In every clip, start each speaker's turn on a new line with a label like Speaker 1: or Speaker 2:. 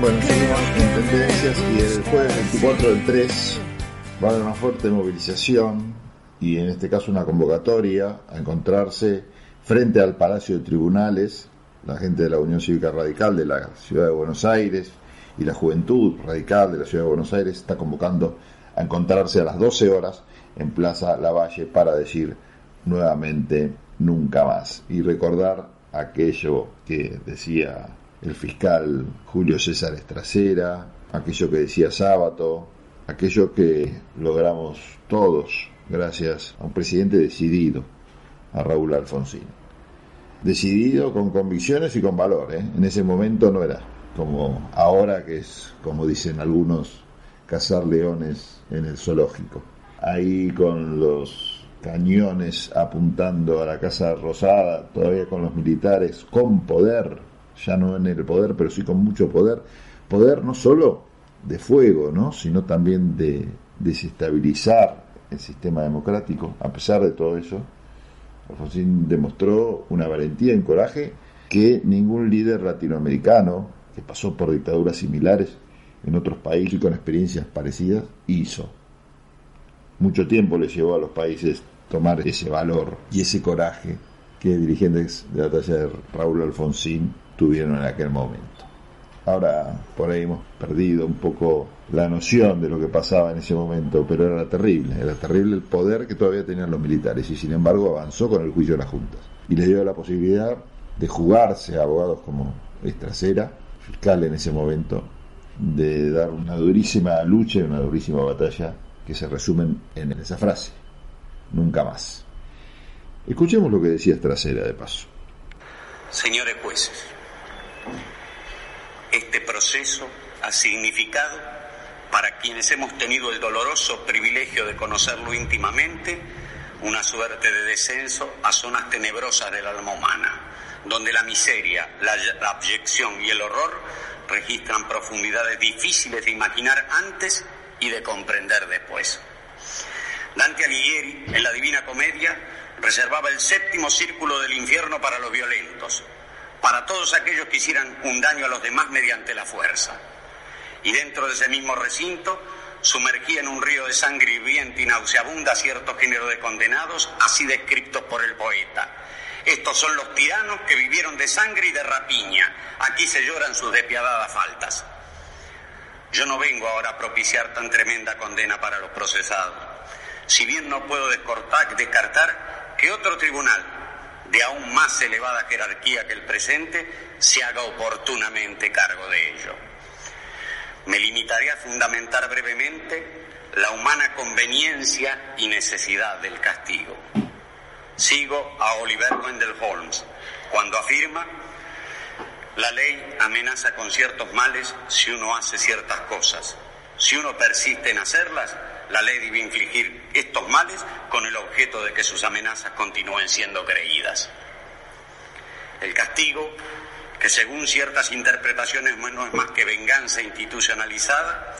Speaker 1: Bueno, seguimos en tendencias y el jueves 24 del 3 va a haber una fuerte movilización y en este caso una convocatoria a encontrarse frente al Palacio de Tribunales, la gente de la Unión Cívica Radical de la Ciudad de Buenos Aires y la Juventud Radical de la Ciudad de Buenos Aires está convocando a encontrarse a las 12 horas en Plaza Lavalle para decir nuevamente nunca más y recordar aquello que decía el fiscal Julio César Estracera, aquello que decía Sábato, aquello que logramos todos gracias a un presidente decidido, a Raúl Alfonsín. Decidido con convicciones y con valor, ¿eh? en ese momento no era como ahora que es, como dicen algunos, cazar leones en el zoológico. Ahí con los cañones apuntando a la Casa Rosada, todavía con los militares, con poder, ya no en el poder, pero sí con mucho poder. Poder no solo de fuego, ¿no? sino también de desestabilizar el sistema democrático. A pesar de todo eso, Alfonsín demostró una valentía y un coraje que ningún líder latinoamericano que pasó por dictaduras similares en otros países y con experiencias parecidas hizo. Mucho tiempo le llevó a los países tomar ese valor y ese coraje que dirigentes de la talla de Raúl Alfonsín tuvieron en aquel momento. Ahora por ahí hemos perdido un poco la noción de lo que pasaba en ese momento, pero era terrible, era terrible el poder que todavía tenían los militares y sin embargo avanzó con el juicio de las juntas y les dio la posibilidad de jugarse a abogados como Estracera, fiscal en ese momento, de dar una durísima lucha y una durísima batalla que se resumen en esa frase, nunca más. Escuchemos lo que decía Estracera de paso.
Speaker 2: Señores jueces, este proceso ha significado, para quienes hemos tenido el doloroso privilegio de conocerlo íntimamente, una suerte de descenso a zonas tenebrosas del alma humana, donde la miseria, la, abyección y el horror registran profundidades difíciles de imaginar antes y de comprender después. Dante Alighieri, en la Divina Comedia, reservaba el séptimo círculo del infierno para los violentos, para todos aquellos que hicieran un daño a los demás mediante la fuerza. Y dentro de ese mismo recinto sumergía en un río de sangre hirviente y nauseabunda cierto género de condenados, así descritos por el poeta. Estos son los tiranos que vivieron de sangre y de rapiña. Aquí se lloran sus despiadadas faltas. Yo no vengo ahora a propiciar tan tremenda condena para los procesados. Si bien no puedo descartar que otro tribunal de aún más elevada jerarquía que el presente se haga oportunamente cargo de ello. Me limitaré a fundamentar brevemente la humana conveniencia y necesidad del castigo. Sigo a Oliver Wendell Holmes cuando afirma la ley amenaza con ciertos males si uno hace ciertas cosas. Si uno persiste en hacerlas, la ley debe infligir estos males con el objeto de que sus amenazas continúen siendo creídas. El castigo, que según ciertas interpretaciones no es más que venganza institucionalizada,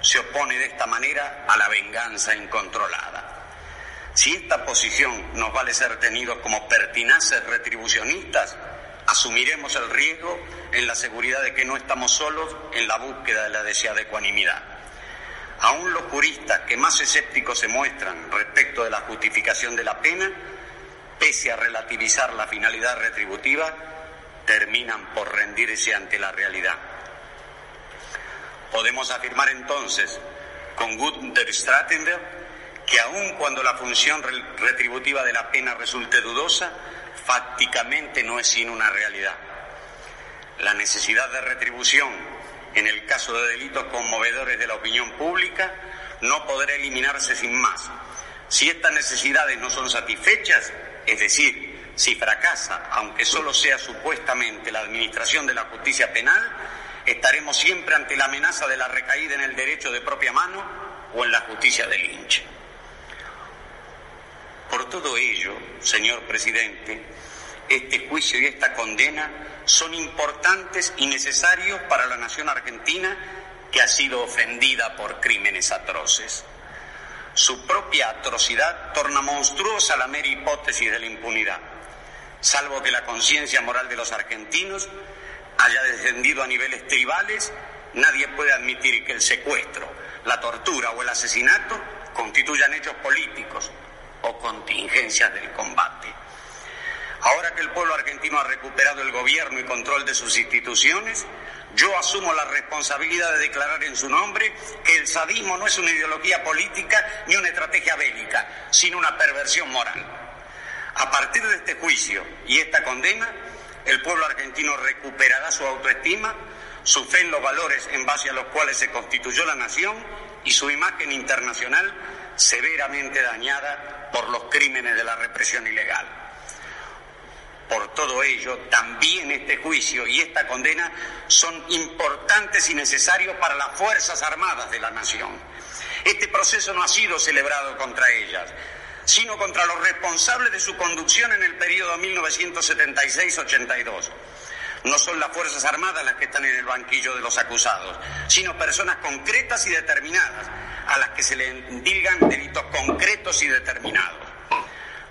Speaker 2: se opone de esta manera a la venganza incontrolada. Si esta posición nos vale ser tenidos como pertinaces retribucionistas, asumiremos el riesgo en la seguridad de que no estamos solos en la búsqueda de la deseada ecuanimidad. Aún los juristas que más escépticos se muestran respecto de la justificación de la pena, pese a relativizar la finalidad retributiva, terminan por rendirse ante la realidad. Podemos afirmar entonces con Gunther Strattenberg que aun cuando la función retributiva de la pena resulte dudosa, fácticamente no es sino una realidad. La necesidad de retribución en el caso de delitos conmovedores de la opinión pública no podrá eliminarse sin más. Si estas necesidades no son satisfechas, es decir, si fracasa, aunque solo sea supuestamente la administración de la justicia penal, estaremos siempre ante la amenaza de la recaída en el derecho de propia mano o en la justicia del hinche. Por todo ello, señor presidente, este juicio y esta condena son importantes y necesarios para la nación argentina que ha sido ofendida por crímenes atroces. Su propia atrocidad torna monstruosa la mera hipótesis de la impunidad, salvo que la conciencia moral de los argentinos haya descendido a niveles tribales Nadie puede admitir que el secuestro, la tortura o el asesinato constituyan hechos políticos o contingencias del combate. Ahora que el pueblo argentino ha recuperado el gobierno y control de sus instituciones, yo asumo la responsabilidad de declarar en su nombre que el sadismo no es una ideología política ni una estrategia bélica, sino una perversión moral. A partir de este juicio y esta condena, el pueblo argentino recuperará su autoestima, su fe en los valores en base a los cuales se constituyó la nación y su imagen internacional severamente dañada por los crímenes de la represión ilegal. Por todo ello, también este juicio y esta condena son importantes y necesarios para las Fuerzas Armadas de la Nación. Este proceso no ha sido celebrado contra ellas, sino contra los responsables de su conducción en el periodo 1976-82. No son las Fuerzas Armadas las que están en el banquillo de los acusados, sino personas concretas y determinadas, a las que se le endilgan delitos concretos y determinados.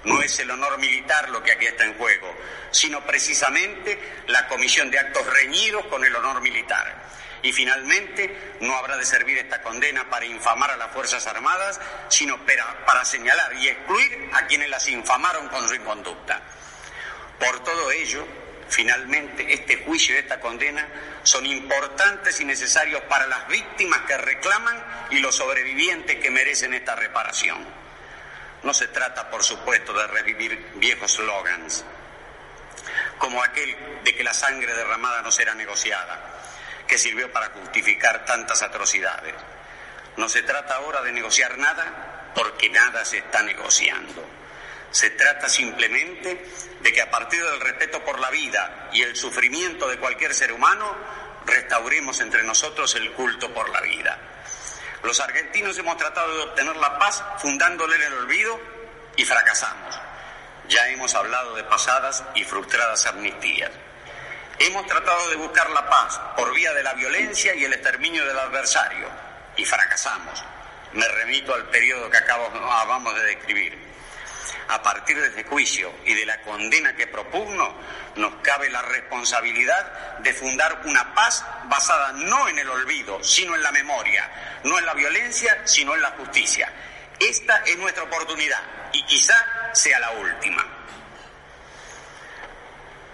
Speaker 2: No es el honor militar lo que aquí está en juego, sino precisamente la comisión de actos reñidos con el honor militar. Y finalmente, no habrá de servir esta condena para infamar a las Fuerzas Armadas, sino para, señalar y excluir a quienes las infamaron con su inconducta. Por todo ello, finalmente, este juicio y esta condena son importantes y necesarios para las víctimas que reclaman y los sobrevivientes que merecen esta reparación. No se trata, por supuesto, de revivir viejos slogans, como aquel de que la sangre derramada no será negociada que sirvió para justificar tantas atrocidades. No se trata ahora de negociar nada porque nada se está negociando. Se trata simplemente de que a partir del respeto por la vida y el sufrimiento de cualquier ser humano, restauremos entre nosotros el culto por la vida. Los argentinos hemos tratado de obtener la paz fundándole en el olvido y fracasamos. Ya hemos hablado de pasadas y frustradas amnistías. Hemos tratado de buscar la paz por vía de la violencia y el exterminio del adversario y fracasamos. Me remito al periodo que acabamos de describir. A partir de este juicio y de la condena que propugno, nos cabe la responsabilidad de fundar una paz basada no en el olvido, sino en la memoria, no en la violencia, sino en la justicia. Esta es nuestra oportunidad y quizá sea la última.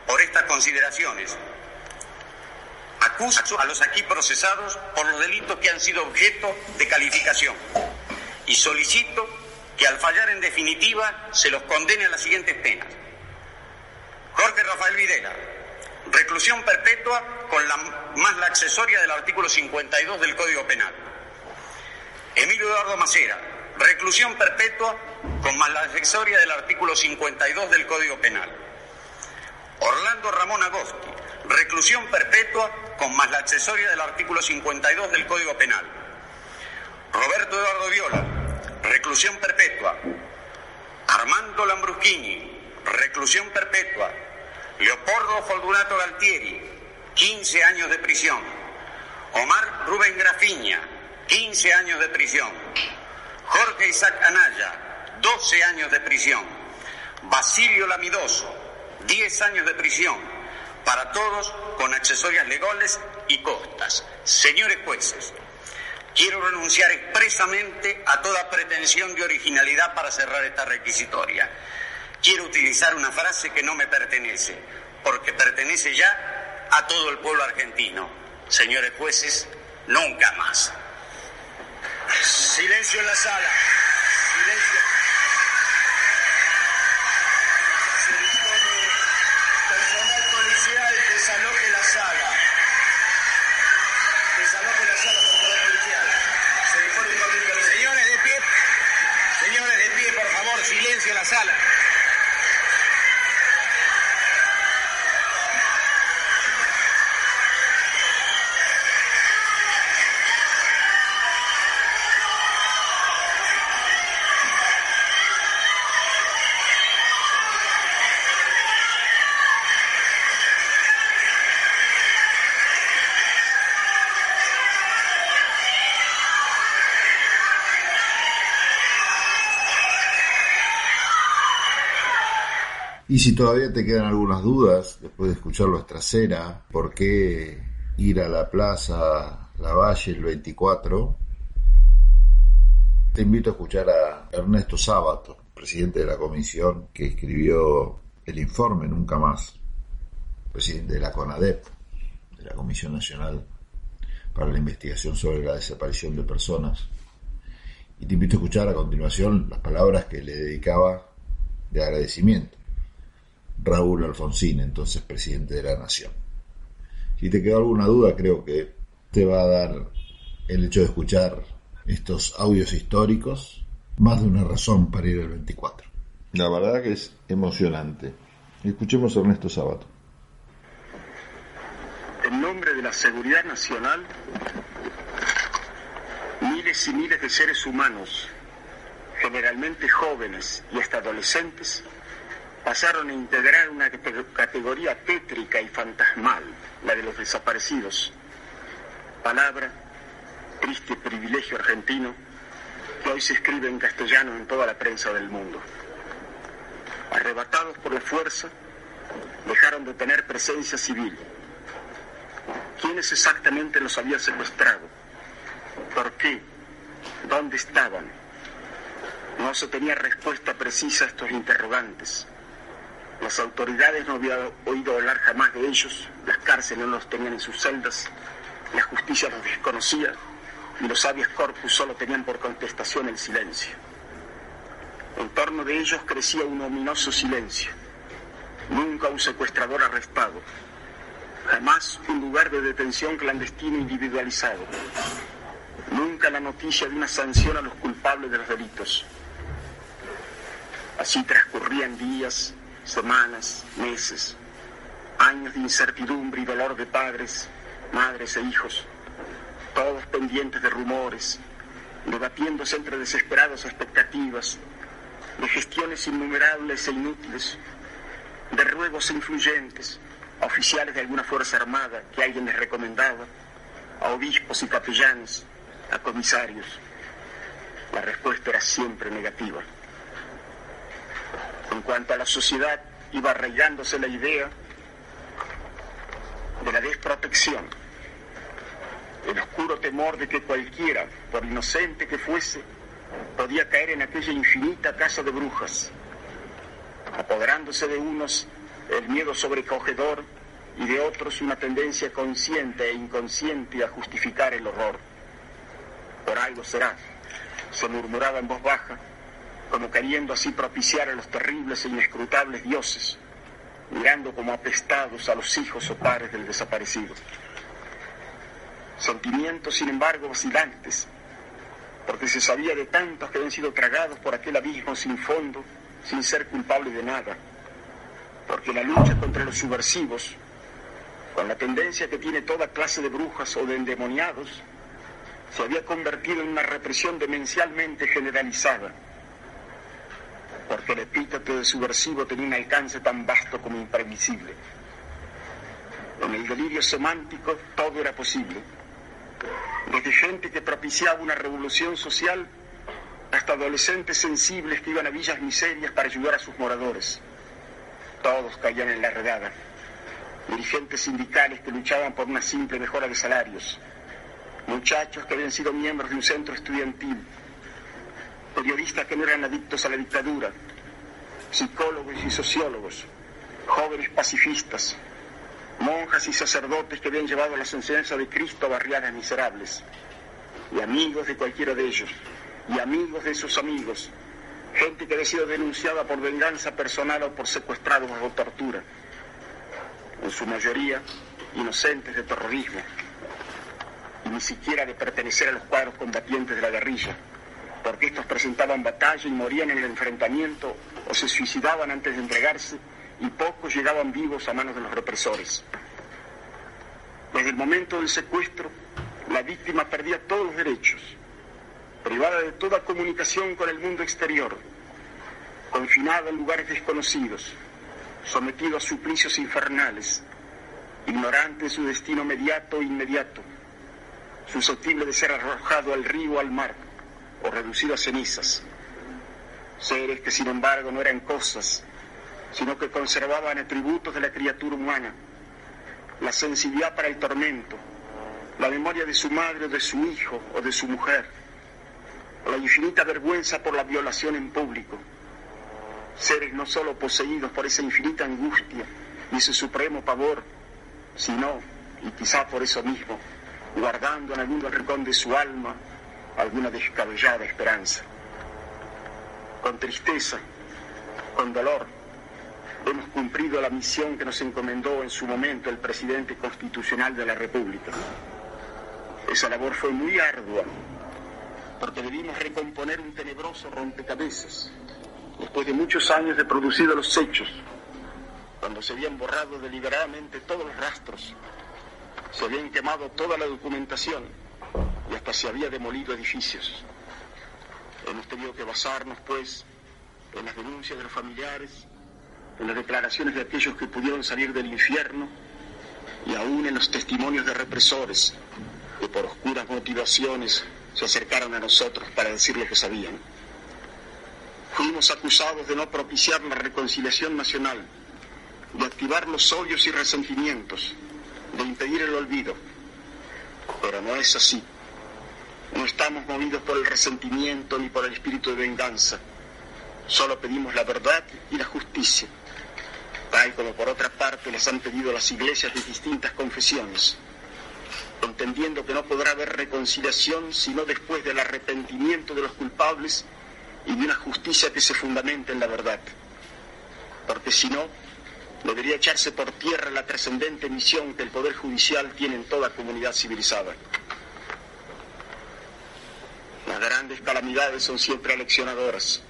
Speaker 2: Por estas consideraciones, acuso a los aquí procesados por los delitos que han sido objeto de calificación y solicito que al fallar en definitiva se los condene a las siguientes penas. Jorge Rafael Videla, reclusión perpetua con la más la accesoria del artículo 52 del Código Penal. Emilio Eduardo Macera, reclusión perpetua con más la accesoria del artículo 52 del Código Penal. Orlando Ramón Agosti, reclusión perpetua con más la accesoria del artículo 52 del Código Penal. Roberto Eduardo Viola, reclusión perpetua. Armando Lambruschini, reclusión perpetua. Leopoldo Fortunato Galtieri, 15 años de prisión. Omar Rubén Grafiña, 15 años de prisión. Jorge Isaac Anaya, 12 años de prisión. Basilio Lamidoso, 10 años de prisión para todos con accesorias legales y costas. Señores jueces, quiero renunciar expresamente a toda pretensión de originalidad para cerrar esta requisitoria. Quiero utilizar una frase que no me pertenece, porque pertenece ya a todo el pueblo argentino. Señores jueces, nunca más. Silencio en la sala.
Speaker 1: Y si todavía te quedan algunas dudas, después de escuchar nuestra cena, por qué ir a la plaza Lavalle el 24, te invito a escuchar a Ernesto Sábato, presidente de la comisión que escribió el informe Nunca Más, presidente de la CONADEP, de la Comisión Nacional para la Investigación sobre la Desaparición de Personas. Y te invito a escuchar a continuación las palabras que le dedicaba de agradecimiento Raúl Alfonsín, entonces presidente de la Nación. Si te quedó alguna duda, creo que te va a dar el hecho de escuchar estos audios históricos más de una razón para ir al 24. La verdad que es emocionante. Escuchemos a Ernesto Sabato.
Speaker 3: En nombre de la seguridad nacional, miles y miles de seres humanos, generalmente jóvenes y hasta adolescentes, pasaron a integrar una categoría tétrica y fantasmal, la de los desaparecidos. Palabra, triste privilegio argentino, que hoy se escribe en castellano en toda la prensa del mundo. Arrebatados por la fuerza, dejaron de tener presencia civil. ¿Quiénes exactamente los habían secuestrado? ¿Por qué? ¿Dónde estaban? No se tenía respuesta precisa a estos interrogantes. Las autoridades no habían oído hablar jamás de ellos, las cárceles no los tenían en sus celdas, la justicia los desconocía y los sabios corpus solo tenían por contestación el silencio. En torno de ellos crecía un ominoso silencio. Nunca un secuestrador arrestado, jamás un lugar de detención clandestino individualizado, nunca la noticia de una sanción a los culpables de los delitos. Así transcurrían días, semanas, meses, años de incertidumbre y dolor de padres, madres e hijos, todos pendientes de rumores, debatiéndose entre desesperadas expectativas, de gestiones innumerables e inútiles, de ruegos influyentes a oficiales de alguna fuerza armada que alguien les recomendaba, a obispos y capellanes, a comisarios. La respuesta era siempre negativa. En cuanto a la sociedad, iba arraigándose la idea de la desprotección, el oscuro temor de que cualquiera, por inocente que fuese, podía caer en aquella infinita casa de brujas, apoderándose de unos el miedo sobrecogedor y de otros una tendencia consciente e inconsciente a justificar el horror. Por algo será, se murmuraba en voz baja, como queriendo así propiciar a los terribles e inescrutables dioses, mirando como apestados a los hijos o padres del desaparecido. Sentimientos, sin embargo, vacilantes, porque se sabía de tantos que habían sido tragados por aquel abismo sin fondo, sin ser culpables de nada, porque la lucha contra los subversivos, con la tendencia que tiene toda clase de brujas o de endemoniados, se había convertido en una represión demencialmente generalizada porque el epíteto de subversivo tenía un alcance tan vasto como imprevisible. En el delirio semántico todo era posible. Desde gente que propiciaba una revolución social hasta adolescentes sensibles que iban a villas miserias para ayudar a sus moradores. Todos caían en la redada. Dirigentes sindicales que luchaban por una simple mejora de salarios. Muchachos que habían sido miembros de un centro estudiantil periodistas que no eran adictos a la dictadura, psicólogos y sociólogos, jóvenes pacifistas, monjas y sacerdotes que habían llevado las enseñanzas de Cristo a barriadas miserables, y amigos de cualquiera de ellos, y amigos de sus amigos, gente que había sido denunciada por venganza personal o por secuestrados bajo tortura, en su mayoría inocentes de terrorismo, y ni siquiera de pertenecer a los cuadros combatientes de la guerrilla porque estos presentaban batalla y morían en el enfrentamiento o se suicidaban antes de entregarse y pocos llegaban vivos a manos de los represores. Desde el momento del secuestro, la víctima perdía todos los derechos, privada de toda comunicación con el mundo exterior, confinada en lugares desconocidos, sometida a suplicios infernales, ignorante de su destino mediato e inmediato, susceptible de ser arrojado al río o al mar o reducido a cenizas. Seres que sin embargo no eran cosas, sino que conservaban atributos de la criatura humana, la sensibilidad para el tormento, la memoria de su madre o de su hijo o de su mujer, la infinita vergüenza por la violación en público. Seres no solo poseídos por esa infinita angustia y ese supremo pavor, sino, y quizá por eso mismo, guardando en algún rincón de su alma alguna descabellada esperanza. Con tristeza, con dolor, hemos cumplido la misión que nos encomendó en su momento el presidente constitucional de la República. Esa labor fue muy ardua, porque debimos recomponer un tenebroso rompecabezas, después de muchos años de producidos los hechos, cuando se habían borrado deliberadamente todos los rastros, se habían quemado toda la documentación y hasta se había demolido edificios. Hemos tenido que basarnos, pues, en las denuncias de los familiares, en las declaraciones de aquellos que pudieron salir del infierno y aún en los testimonios de represores que por oscuras motivaciones se acercaron a nosotros para decir lo que sabían. Fuimos acusados de no propiciar la reconciliación nacional, de activar los odios y resentimientos, de impedir el olvido. Pero no es así. No estamos movidos por el resentimiento ni por el espíritu de venganza. Solo pedimos la verdad y la justicia, tal como por otra parte les han pedido las iglesias de distintas confesiones, entendiendo que no podrá haber reconciliación sino después del arrepentimiento de los culpables y de una justicia que se fundamente en la verdad. Porque si no, debería echarse por tierra la trascendente misión que el Poder Judicial tiene en toda comunidad civilizada. Las grandes calamidades son siempre aleccionadoras.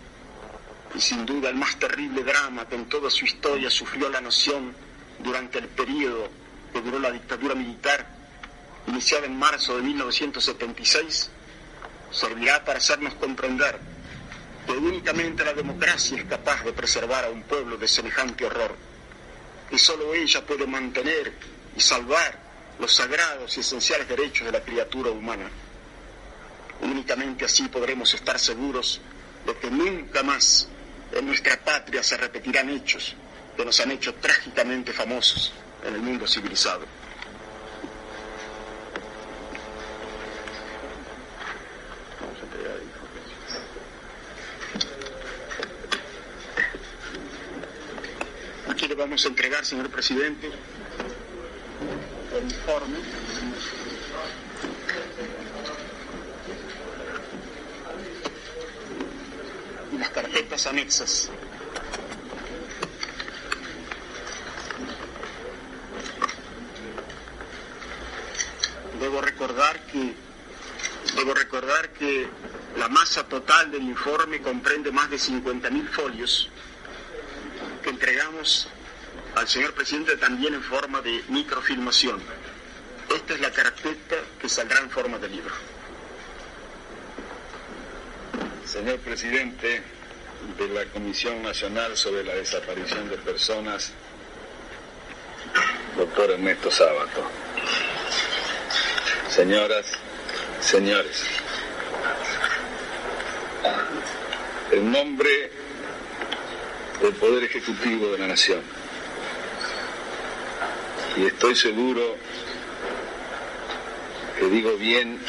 Speaker 3: Y sin duda el más terrible drama que en toda su historia sufrió la nación durante el periodo que duró la dictadura militar, iniciada en marzo de 1976, servirá para hacernos comprender que únicamente la democracia es capaz de preservar a un pueblo de semejante horror, y solo ella puede mantener y salvar los sagrados y esenciales derechos de la criatura humana. Únicamente así podremos estar seguros de que nunca más en nuestra patria se repetirán hechos que nos han hecho trágicamente famosos en el mundo civilizado. Aquí le vamos a entregar, señor presidente, el informe las carpetas anexas. Debo recordar que debo recordar que la masa total del informe comprende más de 50.000 folios que entregamos al señor presidente también en forma de microfilmación. Esta es la carpeta que saldrá en forma de libro.
Speaker 4: Señor presidente de la Comisión Nacional sobre la Desaparición de Personas, doctor Ernesto Sábato. Señoras, señores, en nombre del Poder Ejecutivo de la Nación, y estoy seguro que digo bien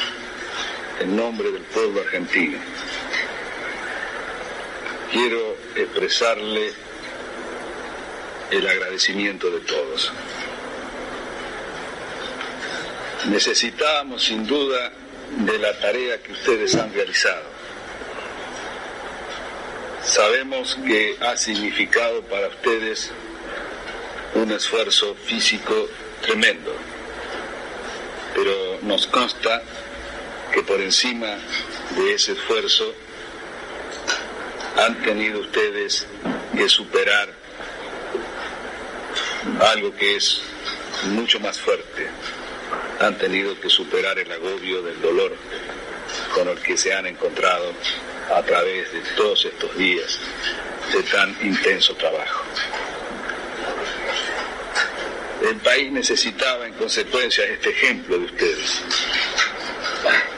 Speaker 4: en nombre del pueblo argentino, quiero expresarle el agradecimiento de todos. Necesitábamos sin duda de la tarea que ustedes han realizado. Sabemos que ha significado para ustedes un esfuerzo físico tremendo, pero nos consta que por encima de ese esfuerzo han tenido ustedes que superar algo que es mucho más fuerte. Han tenido que superar el agobio del dolor con el que se han encontrado a través de todos estos días de tan intenso trabajo. El país necesitaba en consecuencia este ejemplo de ustedes,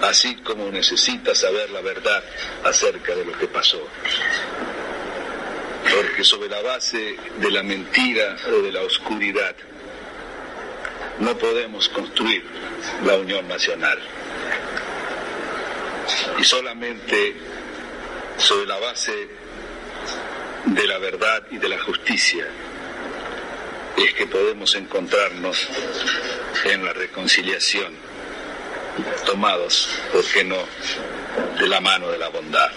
Speaker 4: así como necesita saber la verdad acerca de lo que pasó. Porque sobre la base de la mentira o de la oscuridad no podemos construir la unión nacional. Y solamente sobre la base de la verdad y de la justicia es que podemos encontrarnos en la reconciliación, tomados, ¿por qué no?, de la mano de la bondad.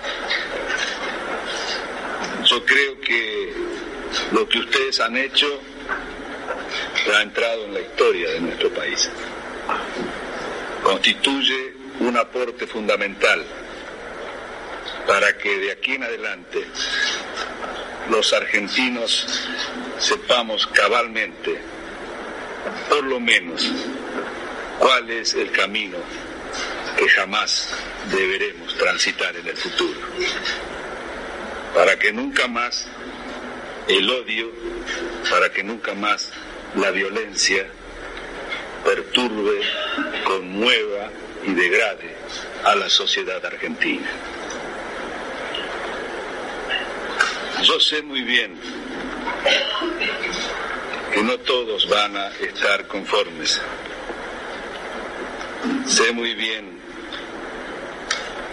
Speaker 4: Yo creo que lo que ustedes han hecho ha entrado en la historia de nuestro país. Constituye un aporte fundamental para que de aquí en adelante los argentinos sepamos cabalmente, por lo menos, cuál es el camino que jamás deberemos transitar en el futuro, para que nunca más el odio, para que nunca más la violencia perturbe, conmueva y degrade a la sociedad argentina. Yo sé muy bien que no todos van a estar conformes. Sé muy bien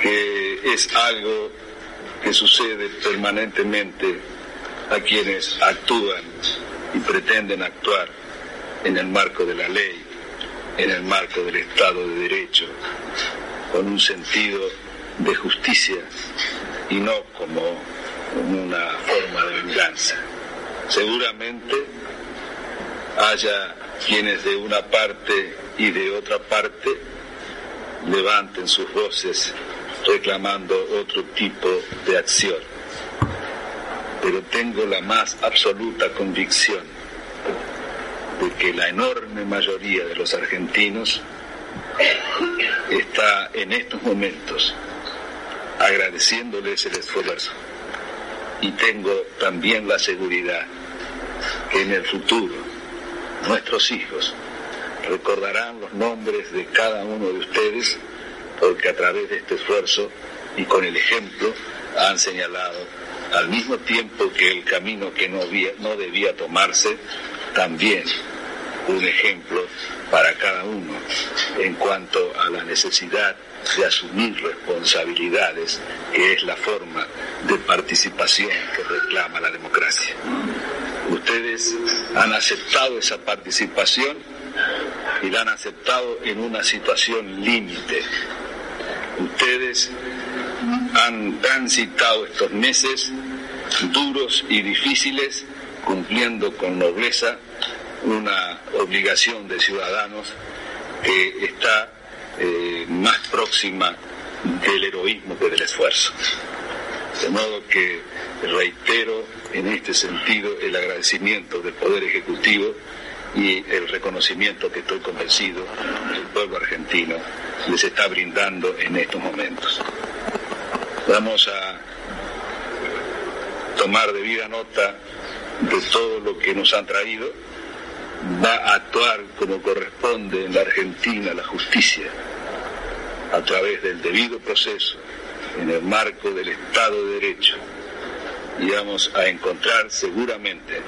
Speaker 4: que es algo que sucede permanentemente a quienes actúan y pretenden actuar en el marco de la ley, en el marco del Estado de Derecho, con un sentido de justicia y no como una forma de venganza. Seguramente haya quienes de una parte y de otra parte levanten sus voces reclamando otro tipo de acción. Pero tengo la más absoluta convicción de que la enorme mayoría de los argentinos está en estos momentos agradeciéndoles el esfuerzo y tengo también la seguridad que en el futuro nuestros hijos recordarán los nombres de cada uno de ustedes porque a través de este esfuerzo y con el ejemplo han señalado al mismo tiempo que el camino que no, debía tomarse, también un ejemplo para cada uno en cuanto a la necesidad de asumir responsabilidades, que es la forma de participación que reclama la democracia. Ustedes han aceptado esa participación y la han aceptado en una situación límite. Ustedes han transitado estos meses duros y difíciles cumpliendo con nobleza una obligación de ciudadanos que está eh, más próxima del heroísmo que del esfuerzo. De modo que reitero en este sentido el agradecimiento del Poder Ejecutivo y el reconocimiento que estoy convencido el pueblo argentino les está brindando en estos momentos. Vamos a tomar debida nota de todo lo que nos han traído va a actuar como corresponde en la Argentina la justicia, a través del debido proceso, en el marco del Estado de Derecho, y vamos a encontrar seguramente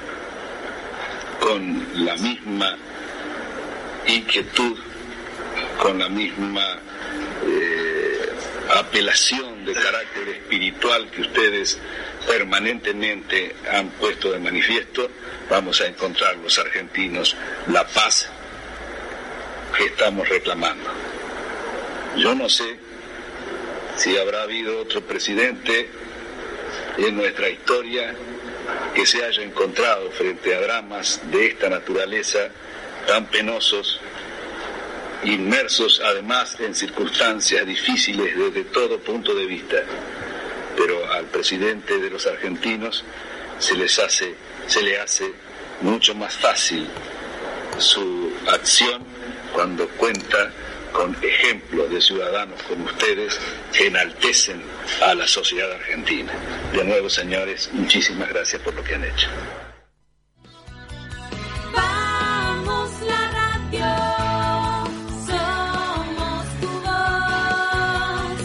Speaker 4: con la misma inquietud, con la misma eh, apelación de carácter espiritual que ustedes permanentemente han puesto de manifiesto, vamos a encontrar los argentinos la paz que estamos reclamando. Yo no sé si habrá habido otro presidente en nuestra historia que se haya encontrado frente a dramas de esta naturaleza tan penosos, inmersos además en circunstancias difíciles desde todo punto de vista pero al presidente de los argentinos se les hace, se le hace mucho más fácil su acción cuando cuenta con ejemplos de ciudadanos como ustedes que enaltecen a la sociedad argentina. De nuevo, señores, muchísimas gracias por lo que han hecho.